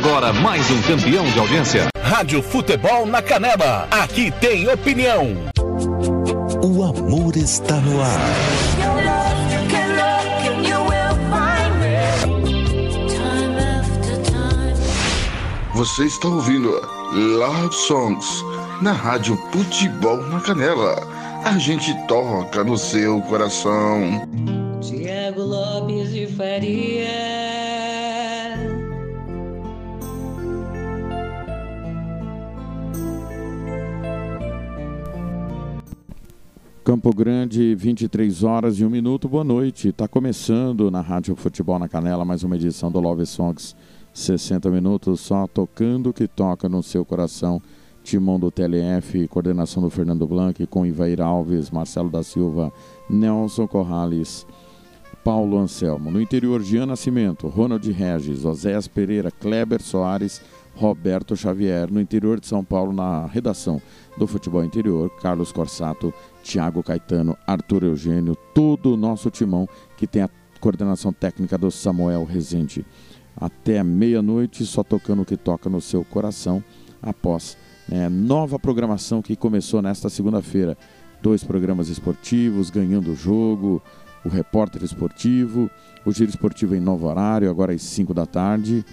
Agora mais um campeão de audiência. Rádio Futebol na Canela. Aqui tem opinião. O amor está no ar. Você está ouvindo Love Songs na Rádio Futebol na Canela. A gente toca no seu coração. Tiago Lopes de Faria. Campo Grande, 23 horas e 1 minuto. Boa noite. Está começando na Rádio Futebol na Canela mais uma edição do Love Songs. 60 minutos só tocando o que toca no seu coração. Timão do TLF, coordenação do Fernando Blanc, com Ivair Alves, Marcelo da Silva, Nelson Corrales, Paulo Anselmo. No interior, Jean Nascimento, Ronald Regis, Osés Pereira, Kleber Soares, Roberto Xavier. No interior de São Paulo, na redação do Futebol Interior, Carlos Corsato, Tiago Caetano, Arthur Eugênio, todo o nosso timão que tem a coordenação técnica do Samuel Rezende. Até meia-noite, só tocando o que toca no seu coração, após né, nova programação que começou nesta segunda-feira. Dois programas esportivos, ganhando o jogo, o repórter esportivo, o giro esportivo em novo horário, agora às 5 da tarde.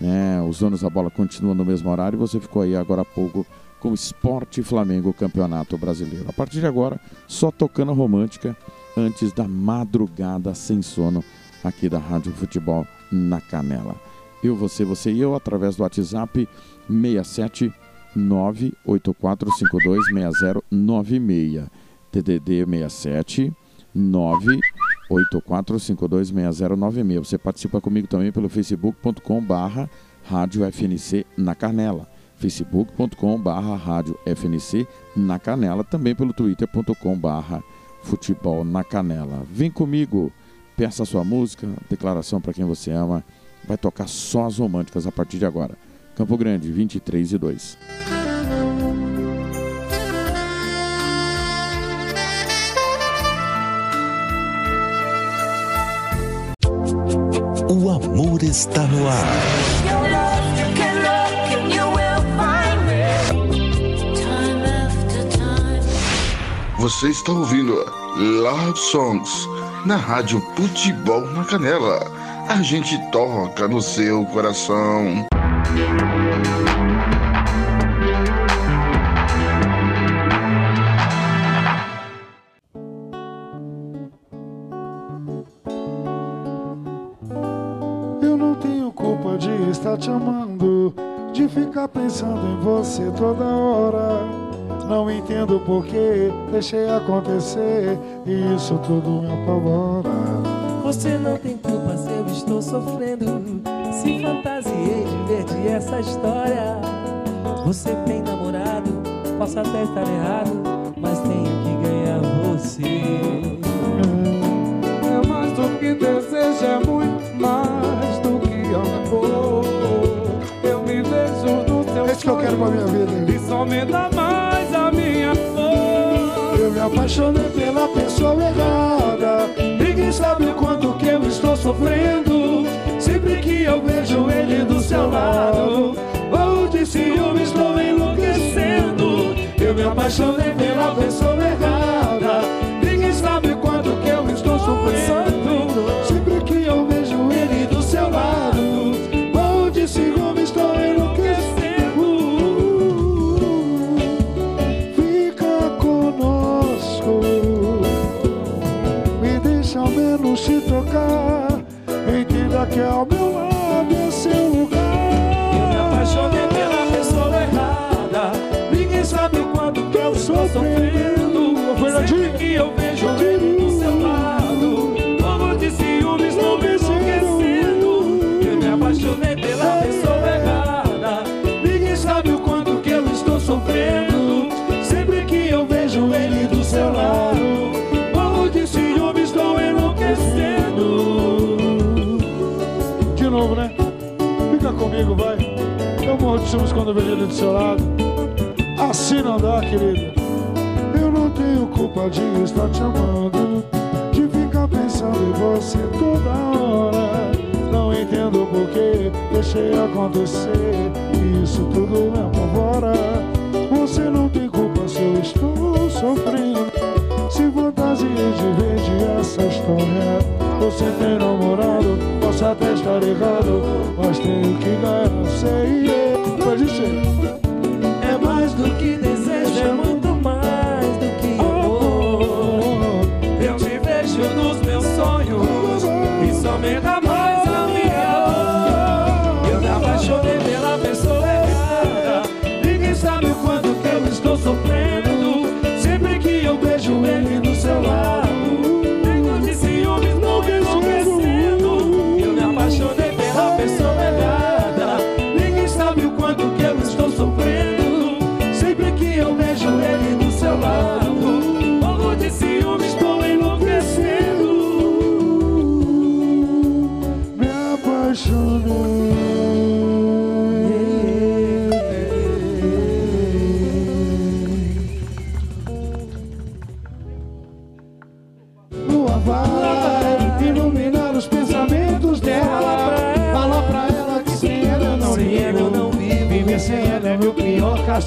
Né, os donos da bola continuam no mesmo horário. Você ficou aí agora há pouco com Esporte Flamengo Campeonato Brasileiro. A partir de agora, só tocando romântica antes da madrugada sem sono aqui da Rádio Futebol na Canela. Eu, você, você e eu, através do WhatsApp 67 984526096. TDD 67 984526096. Você participa comigo também pelo facebook.com barra Rádio FNC na Canela facebook.com barra rádio FNC na Canela, também pelo twitter.com barra futebol na Canela. Vem comigo, peça sua música, declaração para quem você ama, vai tocar só as românticas a partir de agora. Campo Grande, 23 e 2. O amor está no ar. Você está ouvindo Love Songs na Rádio Futebol na Canela. A gente toca no seu coração. Eu não tenho culpa de estar te amando, de ficar pensando em você toda hora. Não entendo por que deixei acontecer e isso tudo me apavora. Você não tem culpa se eu estou sofrendo. Se fantasiei de ver de essa história. Você tem namorado, posso até estar errado, mas tenho que ganhar você. É mais do que desejo, é muito mais do que amor. Eu me vejo no teu Esse que eu quero pra minha vida. E só me dá mais apaixonei pela pessoa errada. Ninguém sabe quanto que eu estou sofrendo. Sempre que eu vejo ele do seu lado, ou de ciúme estou enlouquecendo. Eu me apaixonei pela pessoa errada. Ninguém sabe quanto que eu estou sofrendo. Ciúmes quando vejo ele do seu lado. Assim não dá, querida. Eu não tenho culpa de estar te amando, de ficar pensando em você toda hora. Não entendo porque deixei acontecer. E isso tudo me apavora. Você não tem culpa se eu estou sofrendo. Se fantasiei de ver de essa história. Você tem namorado, posso até estar errado, mas tenho que ganhar, sei. Pode ser. É mais do que desejo, é muito mais do que amor. Eu te vejo nos meus sonhos e só me dá mais a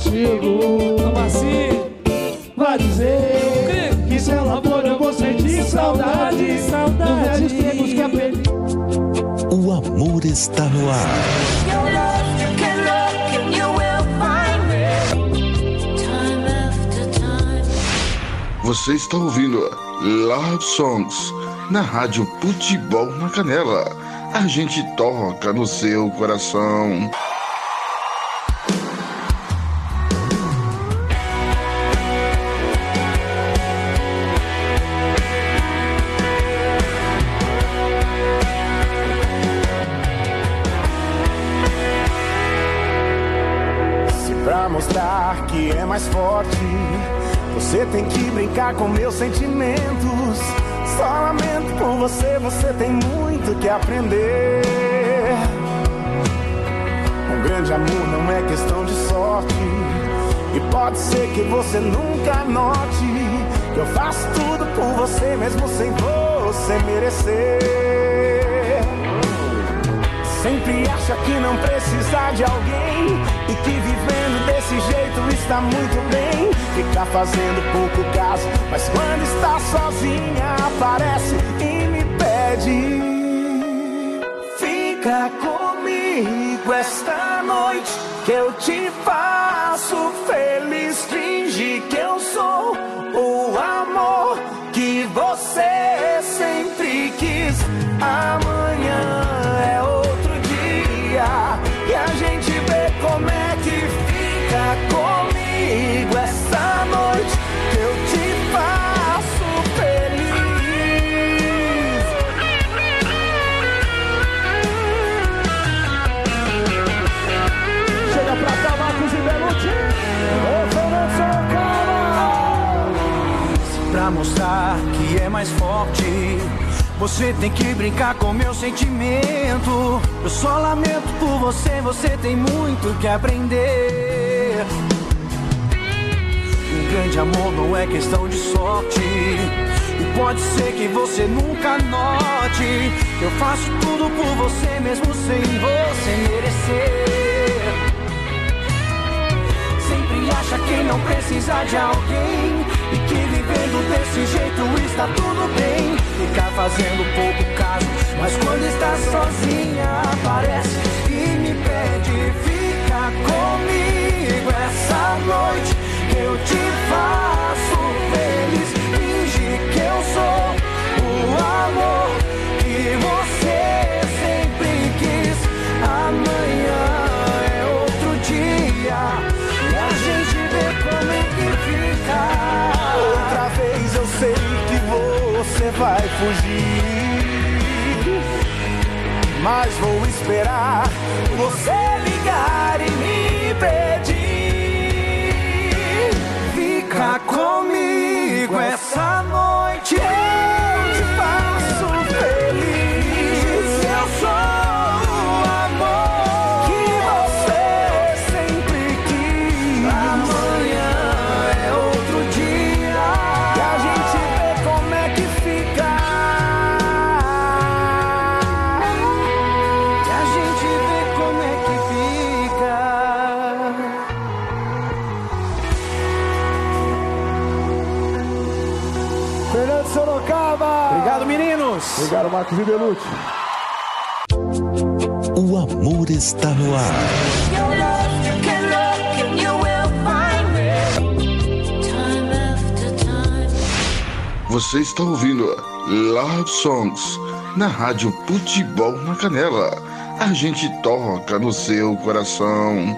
castigo. Como assim? Vai dizer que se ela for eu vou sentir saudade. Saudade. Dos tempos que aprendi. O amor está no ar. Você está ouvindo Love Songs na Rádio Futebol na Canela. A gente toca no seu coração. Brincar com meus sentimentos. Só lamento por você, você tem muito que aprender. Um grande amor não é questão de sorte. E pode ser que você nunca note que eu faço tudo por você, mesmo sem você merecer. Sempre acha que não precisa de alguém e que vivendo desse jeito está muito bem. Fica fazendo pouco caso, mas quando está sozinha aparece e me pede. Fica comigo esta noite que eu te faço feliz. Finge que eu sou o amor que você sempre quis. Amanhã você tem que brincar com meu sentimento. Eu só lamento por você, você tem muito que aprender. Um grande amor não é questão de sorte. E pode ser que você nunca note. que Eu faço tudo por você, mesmo sem você merecer. Sempre acha que não precisa de alguém E que vivendo desse jeito está tudo bem. Fica fazendo pouco caso Mas quando está sozinha aparece. E me pede Fica comigo essa noite Que eu te faço feliz. Finge que eu sou o amor Que você vai fugir. Mas vou esperar você ligar e me pedir. Fica comigo essa noite. Fernando Sorocaba. Obrigado, meninos. Obrigado, Marcos Ribelucci. O amor está no ar. Você está ouvindo Love Songs na Rádio Futebol na Canela. A gente toca no seu coração.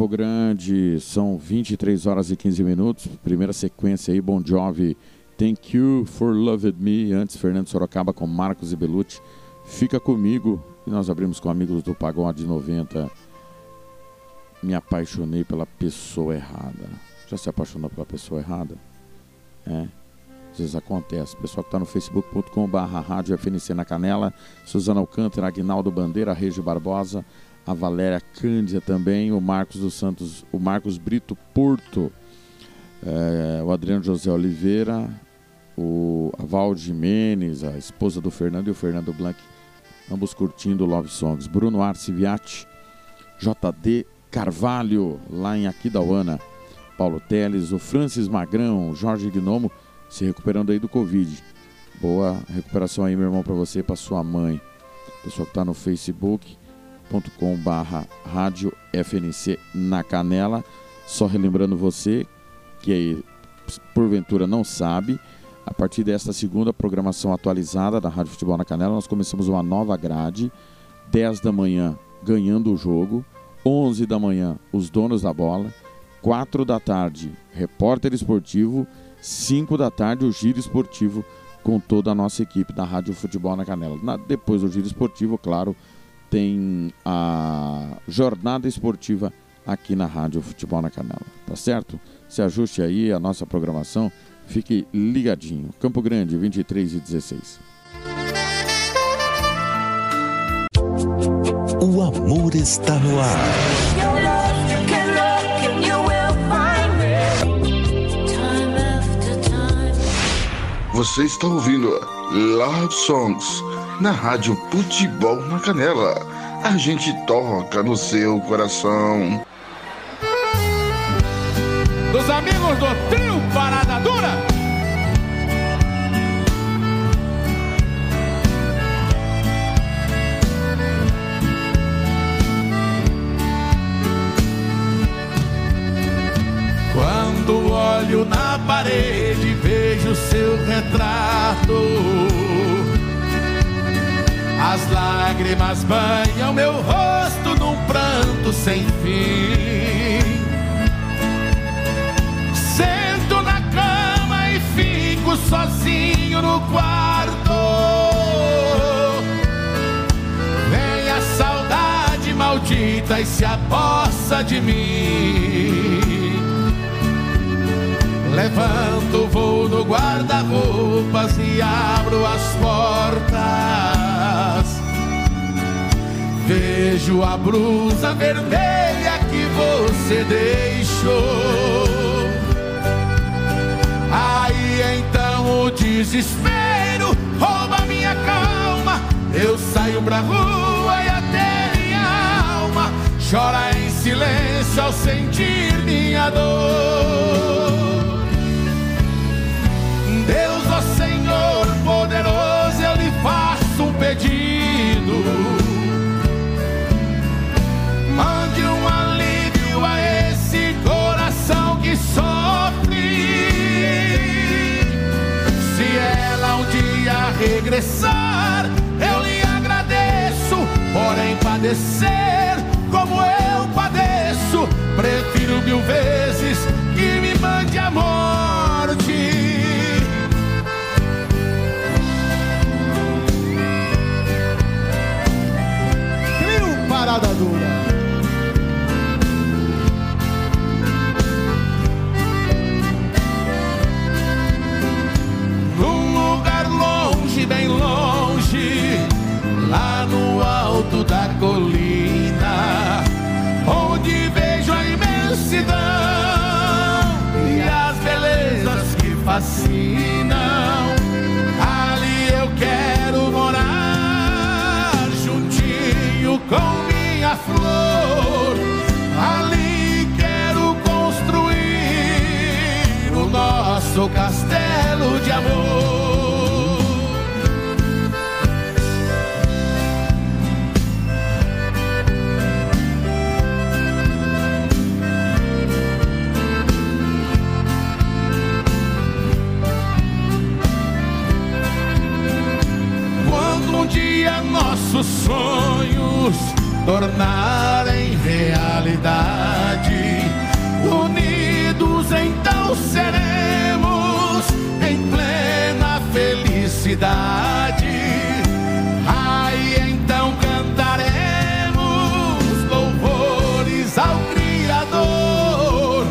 Campo Grande, são 23 horas e 15 minutos. Primeira sequência aí, Bon Jovi, Thank You for Loving Me. Antes, Fernando Sorocaba com Marcos e Belucci. Fica comigo. E nós abrimos com Amigos do Pagode 90. Me apaixonei pela pessoa errada. Já se apaixonou pela pessoa errada? É. Às vezes acontece. Pessoal que está no facebook.com.br, rádio FNC na Canela, Suzana Alcântara, Agnaldo Bandeira, Regi Barbosa, a Valéria Cândia também, o Marcos dos Santos, o Marcos Brito Porto, é, o Adriano José Oliveira, o a Val Jimenez, a esposa do Fernando e o Fernando Blanc, ambos curtindo Love Songs. Bruno Arciviati, JD Carvalho, lá em Aquidauana, Paulo Teles, o Francis Magrão, Jorge Gnomo, se recuperando aí do Covid. Boa recuperação aí, meu irmão, para você e para sua mãe. Pessoal que está no facebook.com barra rádio FNC na Canela. Só relembrando você que aí, porventura não sabe, a partir desta segunda programação atualizada da Rádio Futebol na Canela, nós começamos uma nova grade. 10 da manhã, ganhando o jogo. 11 da manhã, os donos da bola. 4 da tarde, repórter esportivo. 5 da tarde, o giro esportivo com toda a nossa equipe da Rádio Futebol na Canela. Na, depois do giro esportivo, claro, tem a jornada esportiva aqui na Rádio Futebol na Canela. Tá certo? Se ajuste aí a nossa programação. Fique ligadinho. Campo Grande, 23 e 16. O amor está no ar. Você está ouvindo Love Songs na Rádio Futebol na Canela. A gente toca no seu coração. Dos amigos do Trio Parada Dura. Quando olho na parede, vejo seu retrato. As lágrimas banham meu rosto num pranto sem fim. Sento na cama e fico sozinho no quarto. Vem a saudade maldita e se apossa de mim. Levanto, vou no guarda-roupas e abro as portas. Vejo a blusa vermelha que você deixou. Aí então o desespero rouba minha calma. Eu saio pra rua e até minha alma chora em silêncio ao sentir minha dor. Regressar, eu lhe agradeço. Porém, padecer como eu padeço, prefiro mil vezes que me mande a morte. parada dura. Nosso castelo de amor. Quando um dia nossos sonhos tornarem realidade. Unidos então seremos cidade. Ai, então cantaremos louvores ao Criador.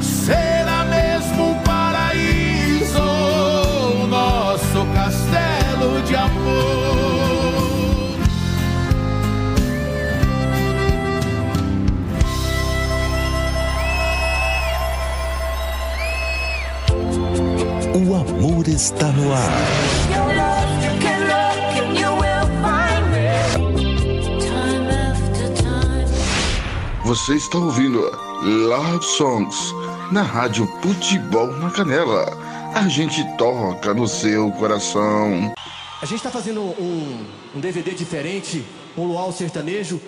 Será mesmo um paraíso, nosso castelo de amor. O amor está no ar. Você está ouvindo Love Songs na Rádio Futebol na Canela. A gente toca no seu coração. A gente está fazendo um, um DVD diferente, um luau sertanejo.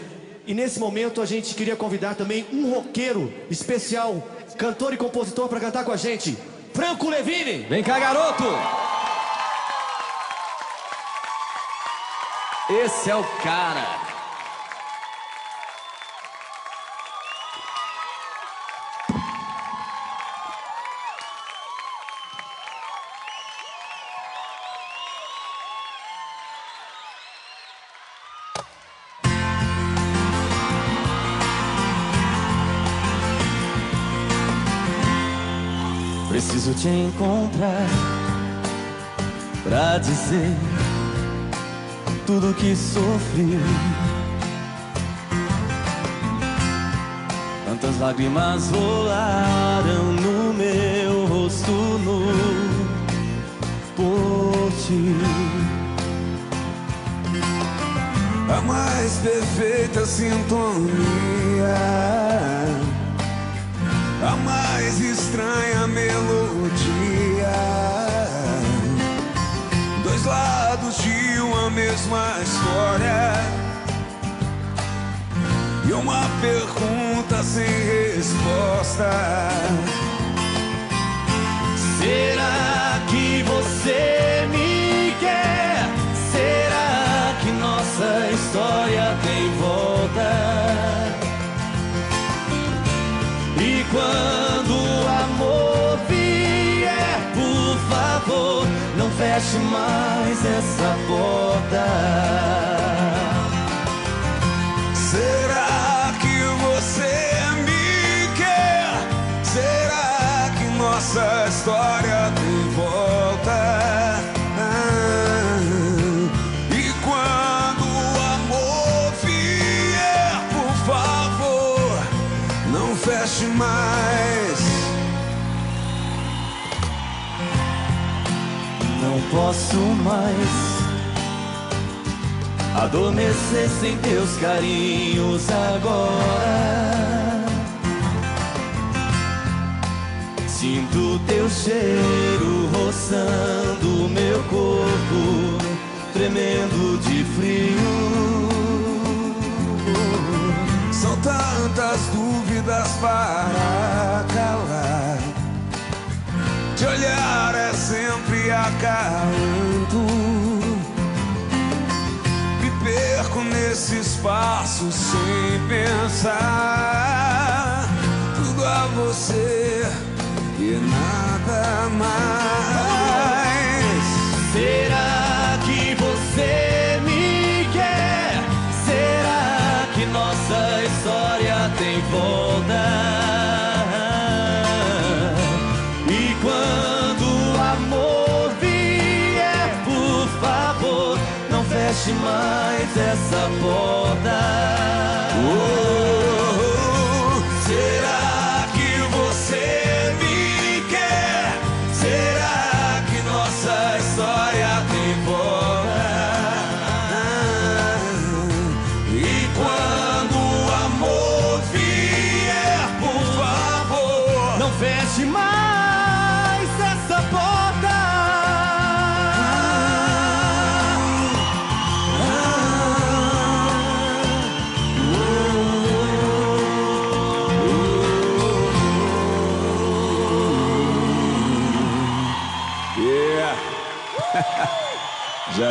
E nesse momento a gente queria convidar também um roqueiro especial, cantor e compositor para cantar com a gente. Franco Levine! Vem cá, garoto! Esse é o cara! Te encontrar pra dizer tudo que sofri. Tantas lágrimas rolaram no meu rosto nu por ti. A mais perfeita sintonia, a mais estranha melodia. Dois lados de uma mesma história. E uma pergunta sem resposta. Será feche mais essa porta. Posso mais adormecer sem teus carinhos agora. Sinto teu cheiro roçando meu corpo, tremendo de frio. São tantas dúvidas para calar. Sempre acalanto. Me perco nesse espaço sem pensar. Tudo a você e nada mais. Será mais essa porta.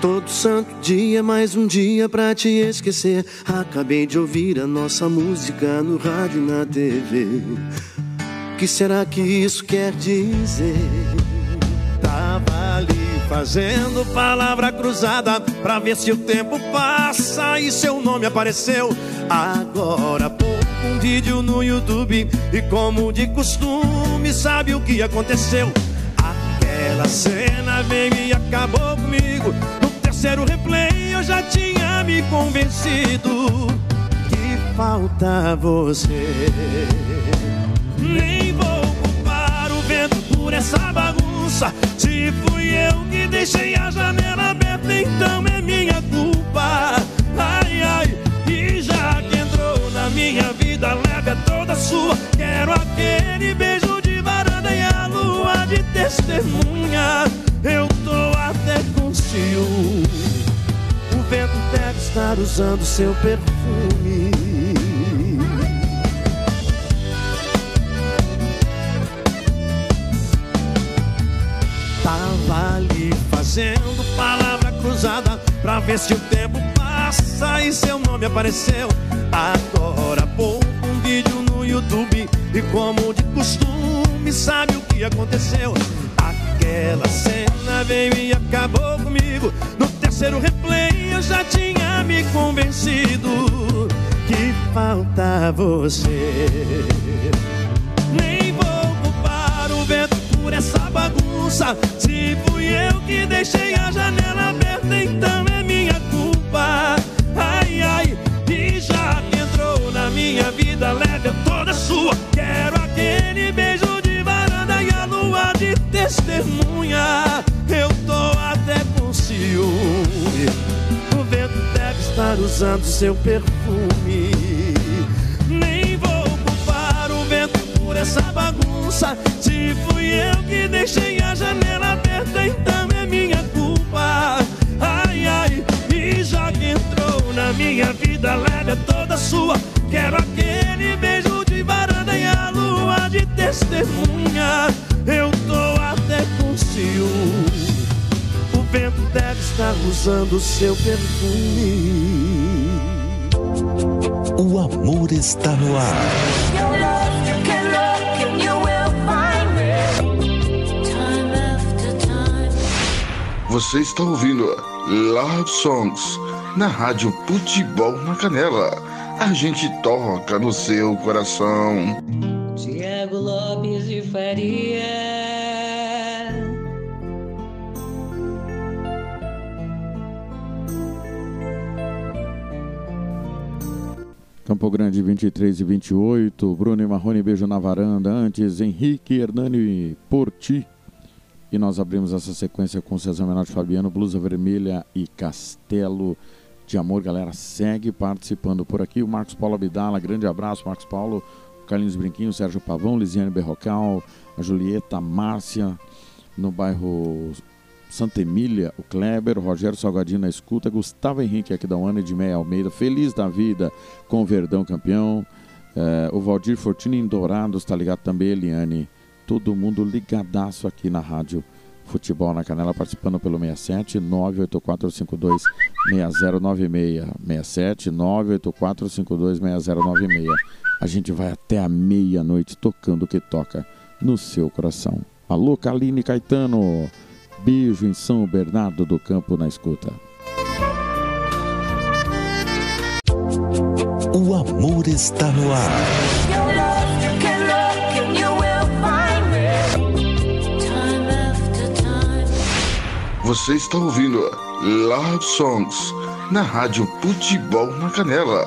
Todo santo dia, mais um dia pra te esquecer. Acabei de ouvir a nossa música no rádio e na TV. O que será que isso quer dizer? Tava ali fazendo palavra cruzada pra ver se o tempo passa e seu nome apareceu. Agora pouco um vídeo no YouTube e como de costume sabe o que aconteceu. Aquela cena veio e acabou comigo. Terceiro replay eu já tinha me convencido que falta você. Nem vou culpar o vento por essa bagunça. Se fui eu que deixei a janela aberta, então é minha culpa. Ai, ai, e já que entrou na minha vida, leve toda sua. Quero aquele beijo de a lua de testemunha. Eu tô até com ciúme. O vento deve estar usando seu perfume. Tava ali fazendo palavra cruzada pra ver se o tempo passa e seu nome apareceu. Agora pouco um vídeo no YouTube e como de costume sabe o que aconteceu. Aquela cena veio e acabou comigo. No terceiro replay eu já tinha me convencido que falta você. Nem vou culpar o vento por essa bagunça. Se fui eu que deixei a janela aberta, então testemunha. Eu tô até com ciúme. O vento deve estar usando seu perfume. Nem vou culpar o vento por essa bagunça. Se fui eu que deixei a janela aberta, então é minha culpa. Ai, ai, e já que entrou na minha vida, leve é toda sua. Quero aquele beijo de varanda e a lua de testemunha. Eu tô O vento deve estar usando seu perfume. O amor está no ar. Você está ouvindo Love Songs na Rádio Futebol na Canela. A gente toca no seu coração. Tiago Lopes de Faria. Campo Grande 23 e 28, Bruno e Marrone beijo na varanda. Antes, Henrique Hernani Porti. E nós abrimos essa sequência com César Menotti Fabiano, Blusa Vermelha e Castelo de Amor. Galera, segue participando por aqui. O Marcos Paulo Abdala, grande abraço, Marcos Paulo. Carlinhos Brinquinho, Sérgio Pavão, Lisiane Berrocal, a Julieta, Márcia, no bairro Santa Emília, o Kleber, o Rogério Salgadinho na escuta, Gustavo Henrique aqui da Ana de Meia Almeida, feliz da vida com o Verdão campeão. É, o Valdir Fortini em Dourados, tá ligado também, Eliane. Todo mundo ligadaço aqui na rádio Futebol na Canela, participando pelo 67 98452 6096. 67 98452 6096. A gente vai até a meia-noite tocando o que toca no seu coração. Alô, Kaline Caetano. Beijo em São Bernardo do Campo na escuta. O amor está no ar. Você está ouvindo Love Songs na Rádio Futebol na Canela.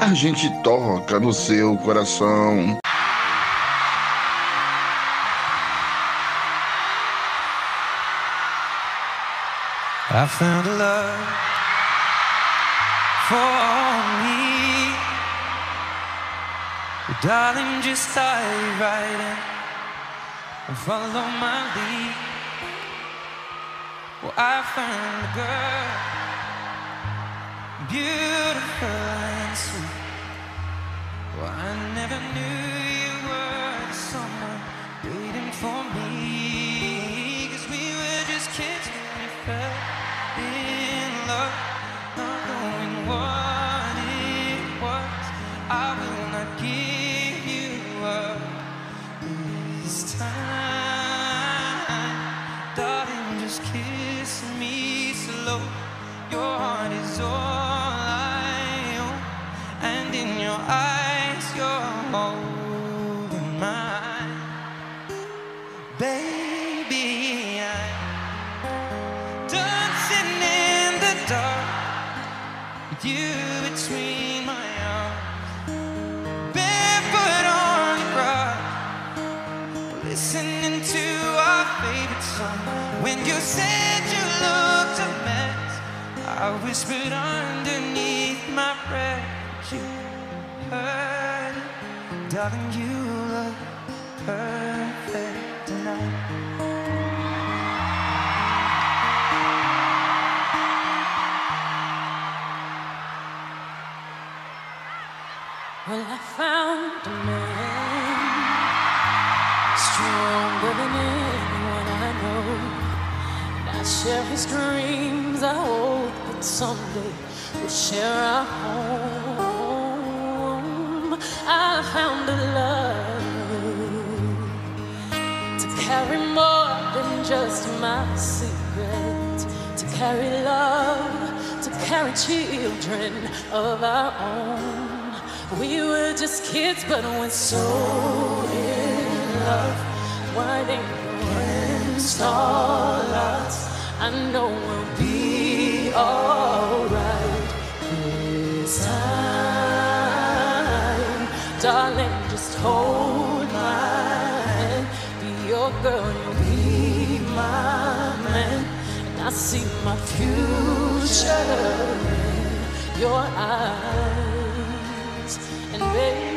A gente toca no seu coração. I found a love for me. Well, darling, just dive right in and follow my lead. Well, I found a girl, beautiful and sweet. Well, I never knew you were someone waiting for me. Cause we were just kids when we fell just kiss me slow. Your heart is all When you said you looked a mess, I whispered underneath my breath, you heard it, darling, you look perfect tonight. Well, I found a man share his dreams. I hope that someday we'll share our home. I found a love to carry more than just my secret, to carry love, to carry children of our own. We were just kids, but we're so in love. Why didn't when starlights? I know we'll be alright this time, darling. Just hold my hand, be your girl, you'll be my man, and I see my future in your eyes. And baby,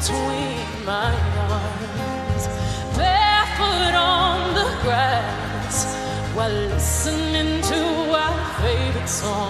between my arms, barefoot on the grass while listening to our favorite song.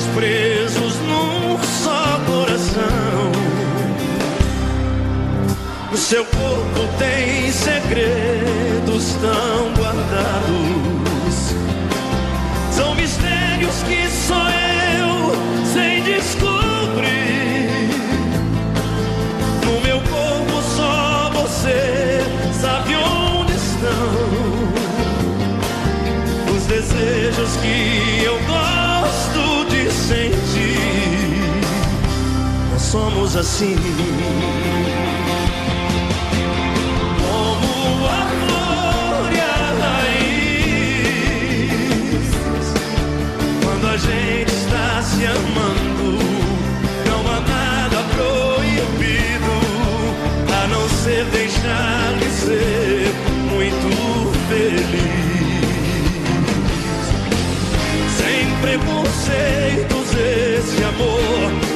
Amantes presos num só coração. O seu corpo tem segredos tão guardados. São mistérios que só eu sei descobrir. No meu corpo só você sabe onde estão os desejos que eu somos assim. Como a glória e raiz, quando a gente está se amando, não há nada proibido a não ser deixar de ser muito feliz. Sem preconceitos, esse amor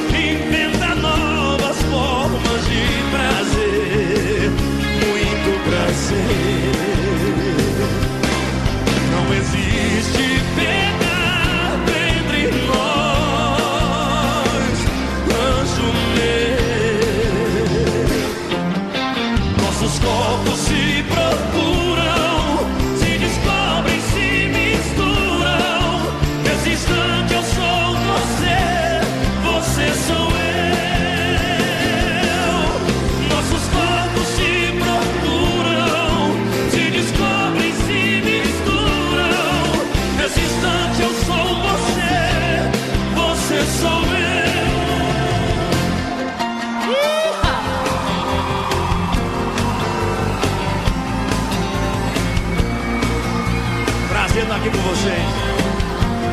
gente.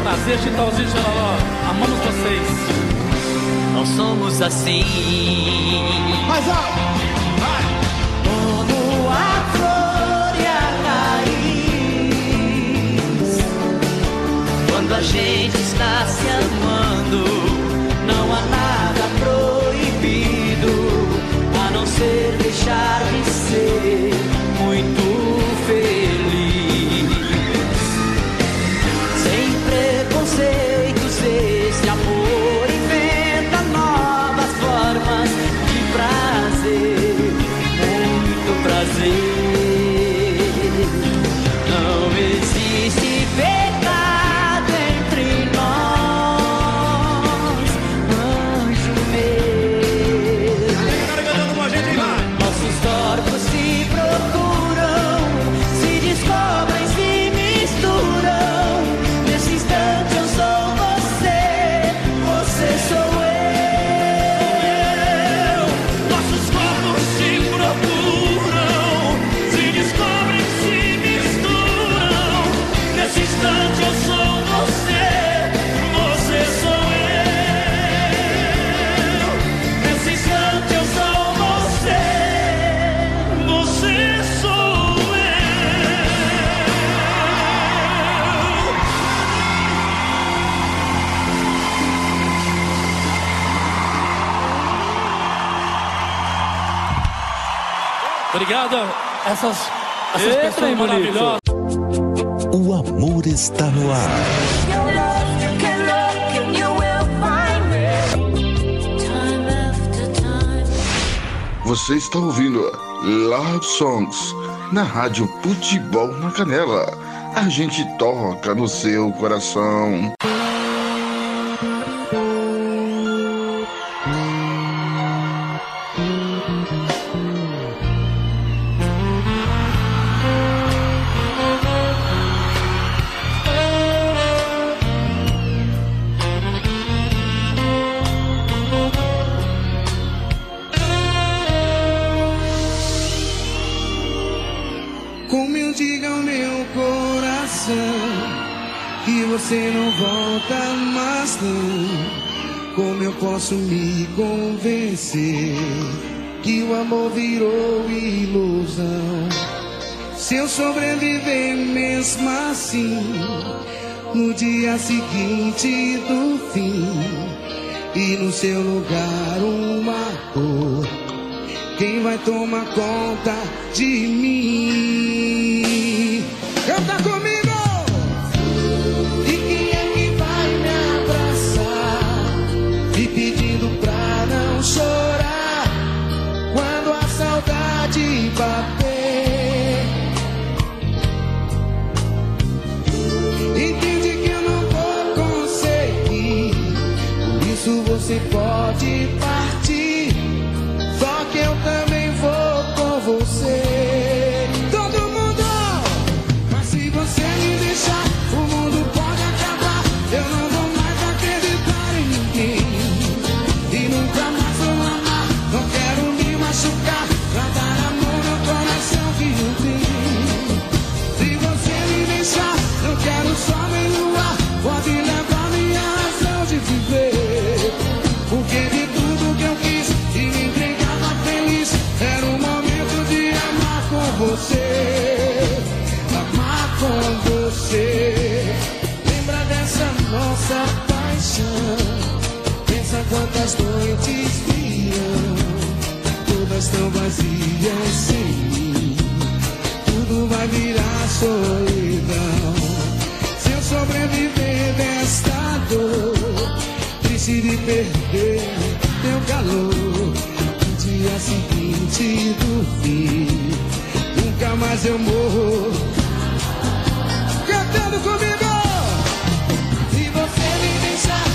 Prazer, Chitãozinho Xalaló. Amamos vocês. Não somos assim. Mais alto. Vai. Como a glória a raiz. Quando a gente está se amando, não há nada proibido a não ser deixar de ser. essas, essas Eita, pessoas maravilhosas. O amor está no ar. Você está ouvindo Love Songs na Rádio Futebol na Canela. A gente toca no seu coração. você. Lembra dessa nossa paixão? Pensa quantas noites viam, todas tão vazias sem mim. Tudo vai virar solidão. Se eu sobreviver desta dor, triste de perder teu calor. No dia seguinte do fim, nunca mais eu morro comigo. Se você me deixar.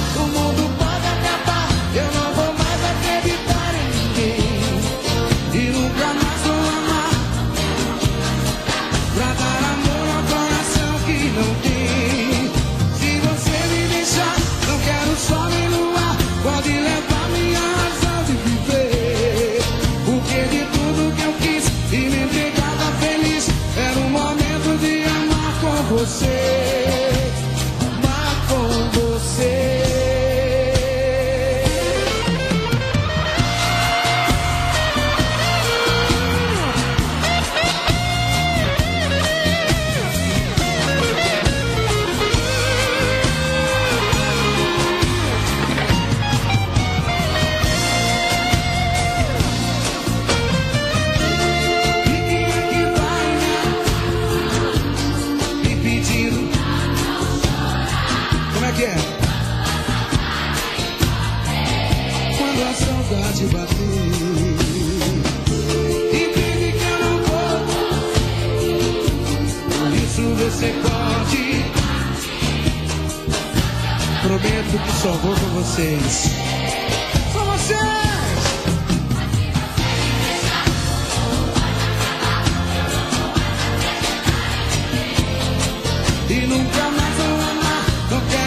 Isso que só vou com vocês. Só vocês! E nunca mais vou amar, não quero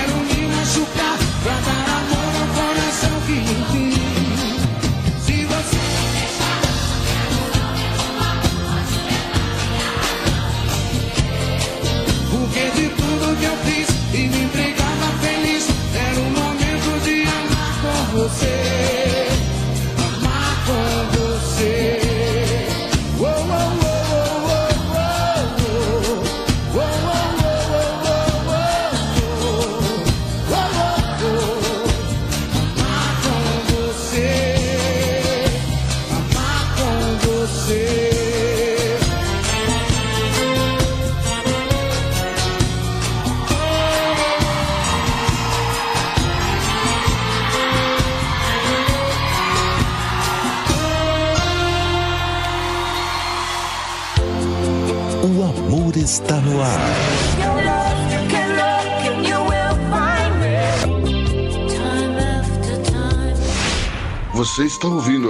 está ouvindo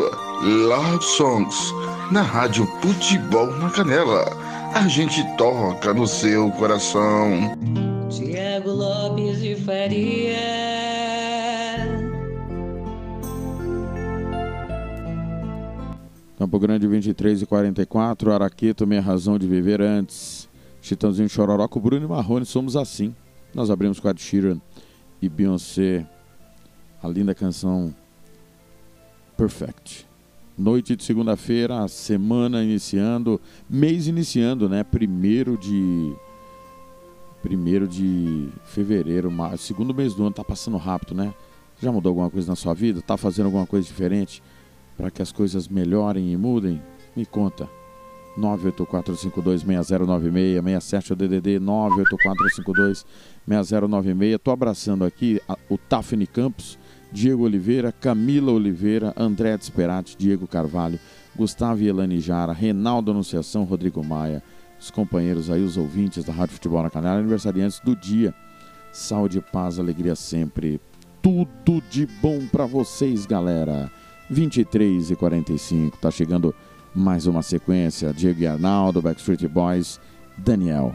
Love Songs na Rádio Futebol na Canela. A gente toca no seu coração. Tiago Lopes de Faria. Campo Grande 23 e 44, Araqueto, minha razão de viver antes. Chitãozinho Chororoco, Bruno e Marrone, somos assim. Nós abrimos com a Sheeran e Beyoncé, a linda canção Perfect. Noite de segunda-feira, semana iniciando, mês iniciando, né? Primeiro de. Primeiro de fevereiro, mar- segundo mês do ano, tá passando rápido, né? Já mudou alguma coisa na sua vida? Tá fazendo alguma coisa diferente para que as coisas melhorem e mudem? Me conta. 984526096, 67 é o DDD 984526096. Tô abraçando aqui a- o Tafni Campos, Diego Oliveira, Camila Oliveira, André Desperati, Diego Carvalho, Gustavo Elane Jara, Reinaldo Anunciação, Rodrigo Maia, os companheiros aí, os ouvintes da Rádio Futebol na Canela, aniversariantes do dia. Saúde, paz, alegria sempre. Tudo de bom para vocês, galera. 23 e 45, tá chegando mais uma sequência. Diego e Arnaldo, Backstreet Boys, Daniel.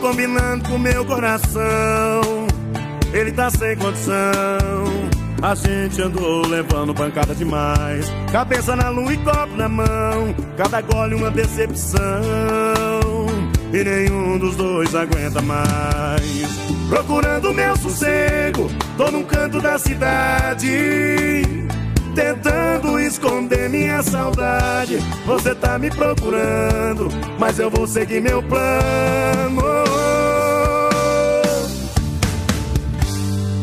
Combinando com meu coração. Ele tá sem condição. A gente andou levando pancada demais. Cabeça na lua e copo na mão. Cada gole uma decepção. E nenhum dos dois aguenta mais. Procurando meu sossego. Tô num canto da cidade. Tentando esconder minha saudade. Você tá me procurando, mas eu vou seguir meu plano.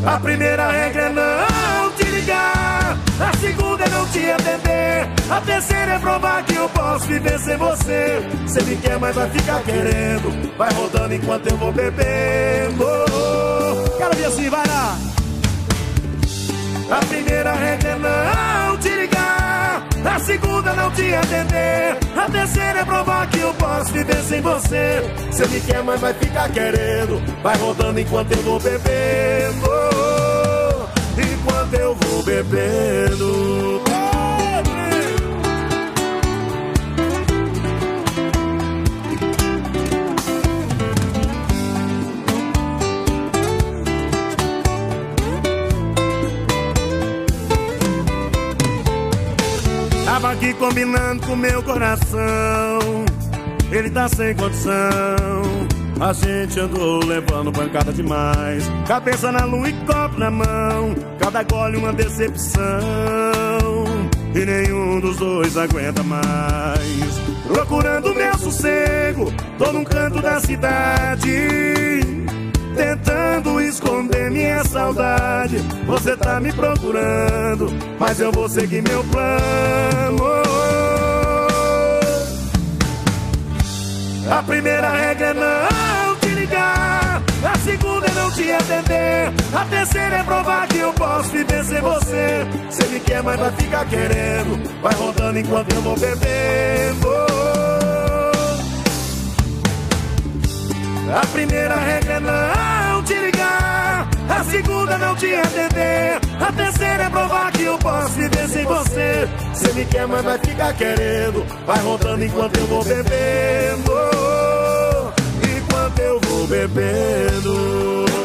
A primeira regra é não te ligar. A segunda é não te atender. A terceira é provar que eu posso viver sem você. Você me quer, mas vai ficar querendo. Vai rodando enquanto eu vou bebendo. Quero ver assim, vai lá. A primeira regra é não te ligar. A segunda não te atender. A terceira é provar que eu posso viver sem você. Você me quer, mas vai ficar querendo. Vai rodando enquanto eu vou bebendo. combinando com meu coração. Ele tá sem condição. A gente andou levando pancada demais. Cabeça na lua e copo na mão. Cada gole uma decepção. E nenhum dos dois aguenta mais. Procurando meu sossego, tô num canto da cidade. Tentando esconder minha saudade. Você tá me procurando, mas eu vou seguir meu plano. A primeira regra é não te ligar. A segunda é não te atender. A terceira é provar que eu posso viver sem você. Se ele quer, mas vai ficar querendo. Vai rodando enquanto eu vou bebendo. A primeira regra é não te ligar. A segunda é não te atender. A terceira é provar que eu posso viver sem você. Você me quer, mas vai ficar querendo. Vai rodando enquanto eu vou bebendo. Enquanto eu vou bebendo.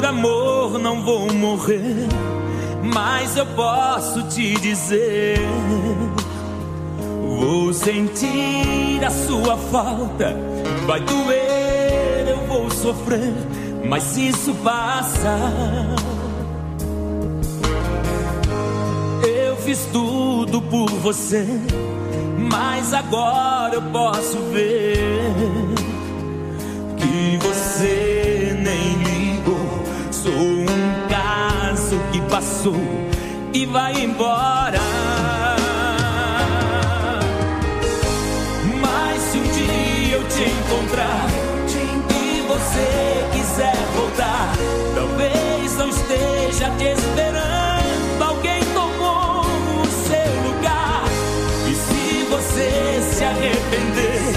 Por amor não vou morrer, mas eu posso te dizer. Vou sentir a sua falta, vai doer, eu vou sofrer, mas isso passa. Eu fiz tudo por você, mas agora eu posso ver que você passou e vai embora. Mas se um dia eu te encontrar e você quiser voltar, talvez não esteja te esperando. Alguém tomou o seu lugar. E se você se arrepender,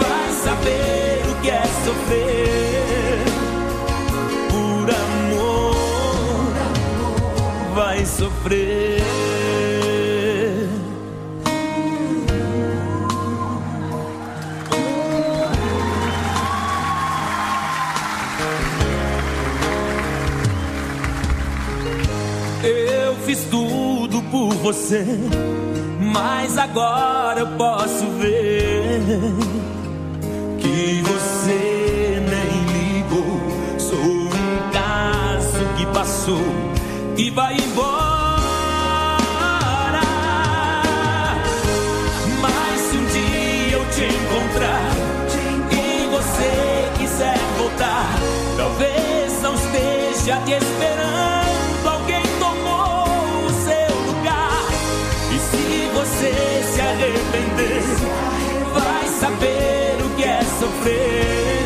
vai saber o que é sofrer. Sofrer. Eu fiz tudo por você, mas agora eu posso ver que você nem ligou. Sou um caso que passou e vai embora. Encontrar e você quiser voltar, talvez não esteja te esperando. Alguém tomou o seu lugar. E se você se arrepender, vai saber o que é sofrer.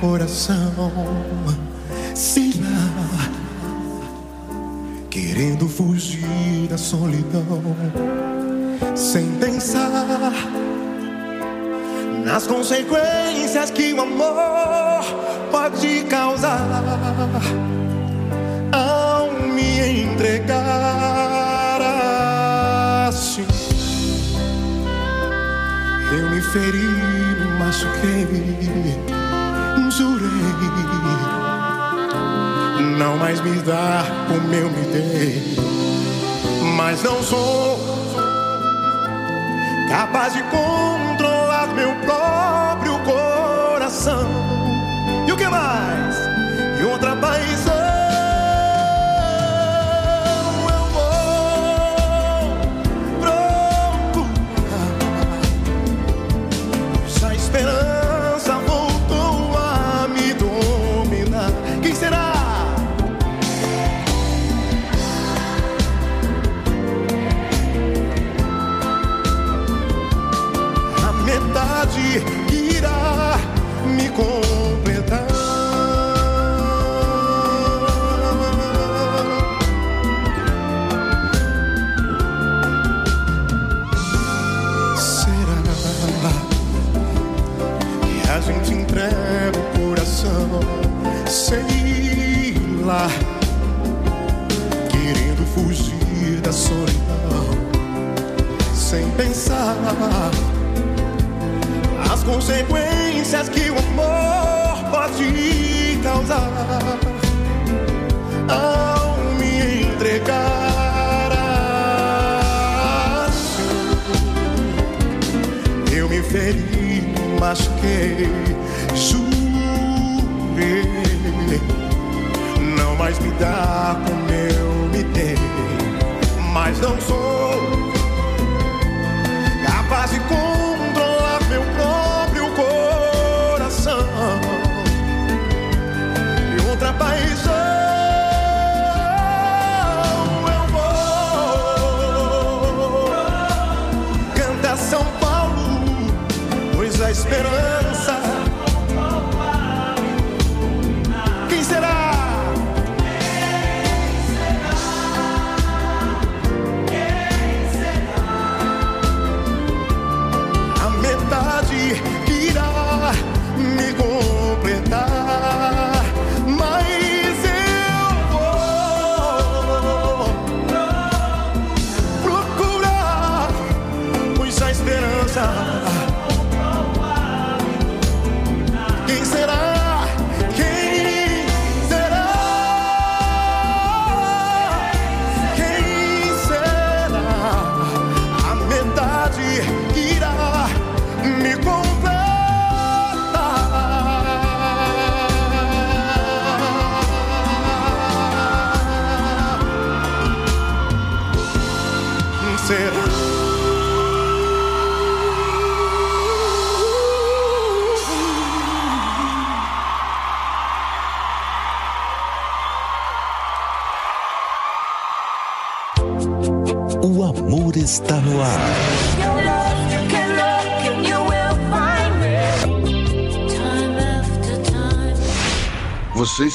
Coração? Será querendo fugir da solidão sem pensar nas consequências que o amor pode causar ao me entregar assim? Eu me feri, me machuquei, jurei não mais me dar como eu me dei, mas não sou capaz de controlar meu próprio coração. E o que mais? As consequências que o amor pode causar ao me entregar. Eu me feri, machuquei, jurei não mais me dá como eu me dei, mas não sou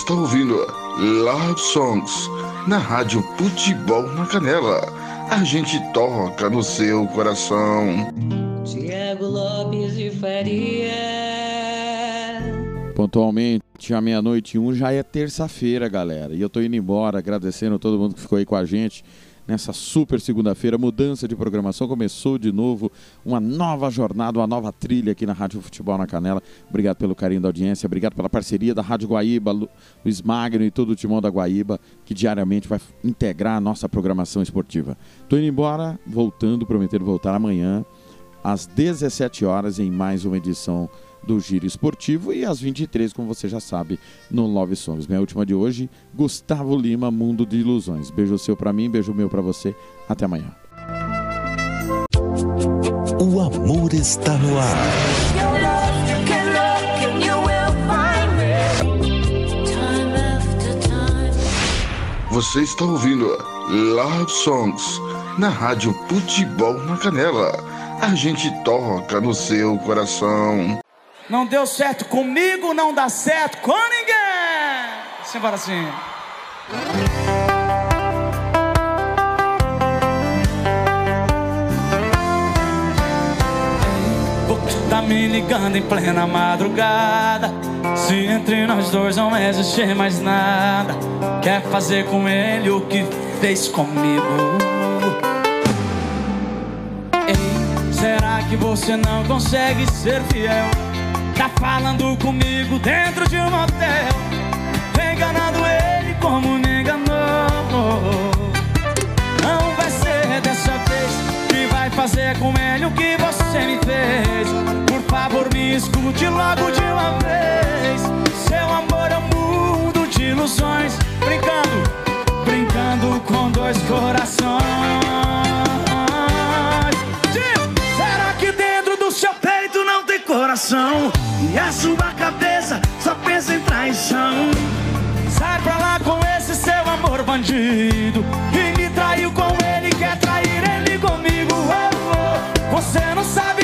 está ouvindo Love Songs na Rádio Futebol na Canela. A gente toca no seu coração. Tiago Lopes de Faria. Pontualmente, à meia-noite e um já é terça-feira, galera. E eu tô indo embora, agradecendo a todo mundo que ficou aí com a gente nessa super segunda-feira. Mudança de programação começou de novo, uma nova jornada, uma nova trilha aqui na Rádio Futebol na Canela. Obrigado pelo carinho da audiência, obrigado pela parceria da Rádio Guaíba, Lu- Luiz Magno e todo o timão da Guaíba, que diariamente vai integrar a nossa programação esportiva. Tô indo embora, voltando, prometendo voltar amanhã às 17 horas em mais uma edição do Giro Esportivo e às 23, como você já sabe, no Love Songs. Minha última de hoje, Gustavo Lima, Mundo de Ilusões. Beijo seu pra mim, beijo meu pra você. Até amanhã. O amor está no ar. Você está ouvindo Love Songs na Rádio Futebol na Canela. A gente toca no seu coração. Não deu certo comigo, não dá certo com ninguém. Simbora assim. Tá me ligando em plena madrugada. Se entre nós dois não existir mais nada, quer fazer com ele o que fez comigo. Ei, será que você não consegue ser fiel? Tá falando comigo dentro de um motel, enganando ele como me enganou. Não vai ser dessa vez que vai fazer com ele o que você me fez. Por favor, me escute logo de uma vez. Seu amor é um mundo de ilusões, brincando, brincando com dois corações. Diz, coração? E a sua cabeça só pensa em traição. Sai pra lá com esse seu amor bandido. E me traiu com ele, quer trair ele comigo. Oh, oh. Você não sabe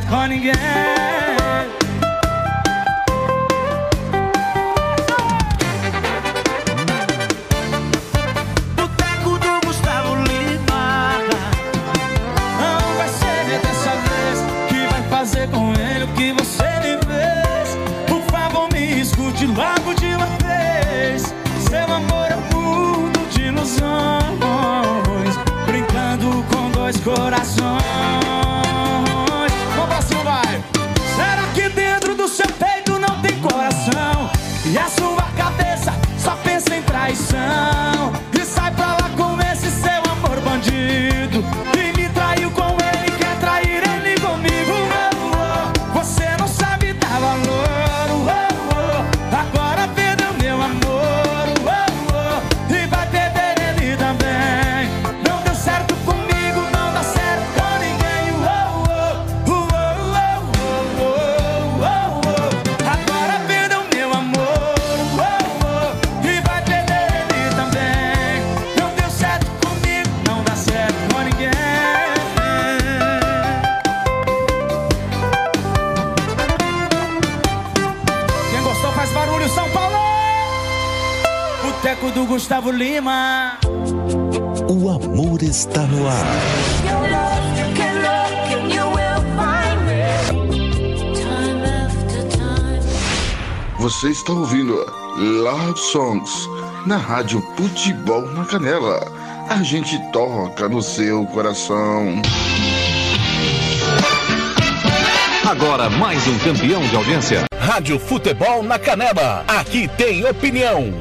Cunningham. está ouvindo love Songs na Rádio Futebol na Canela. A gente toca no seu coração. Agora mais um campeão de audiência. Rádio Futebol na Canela. Aqui tem opinião.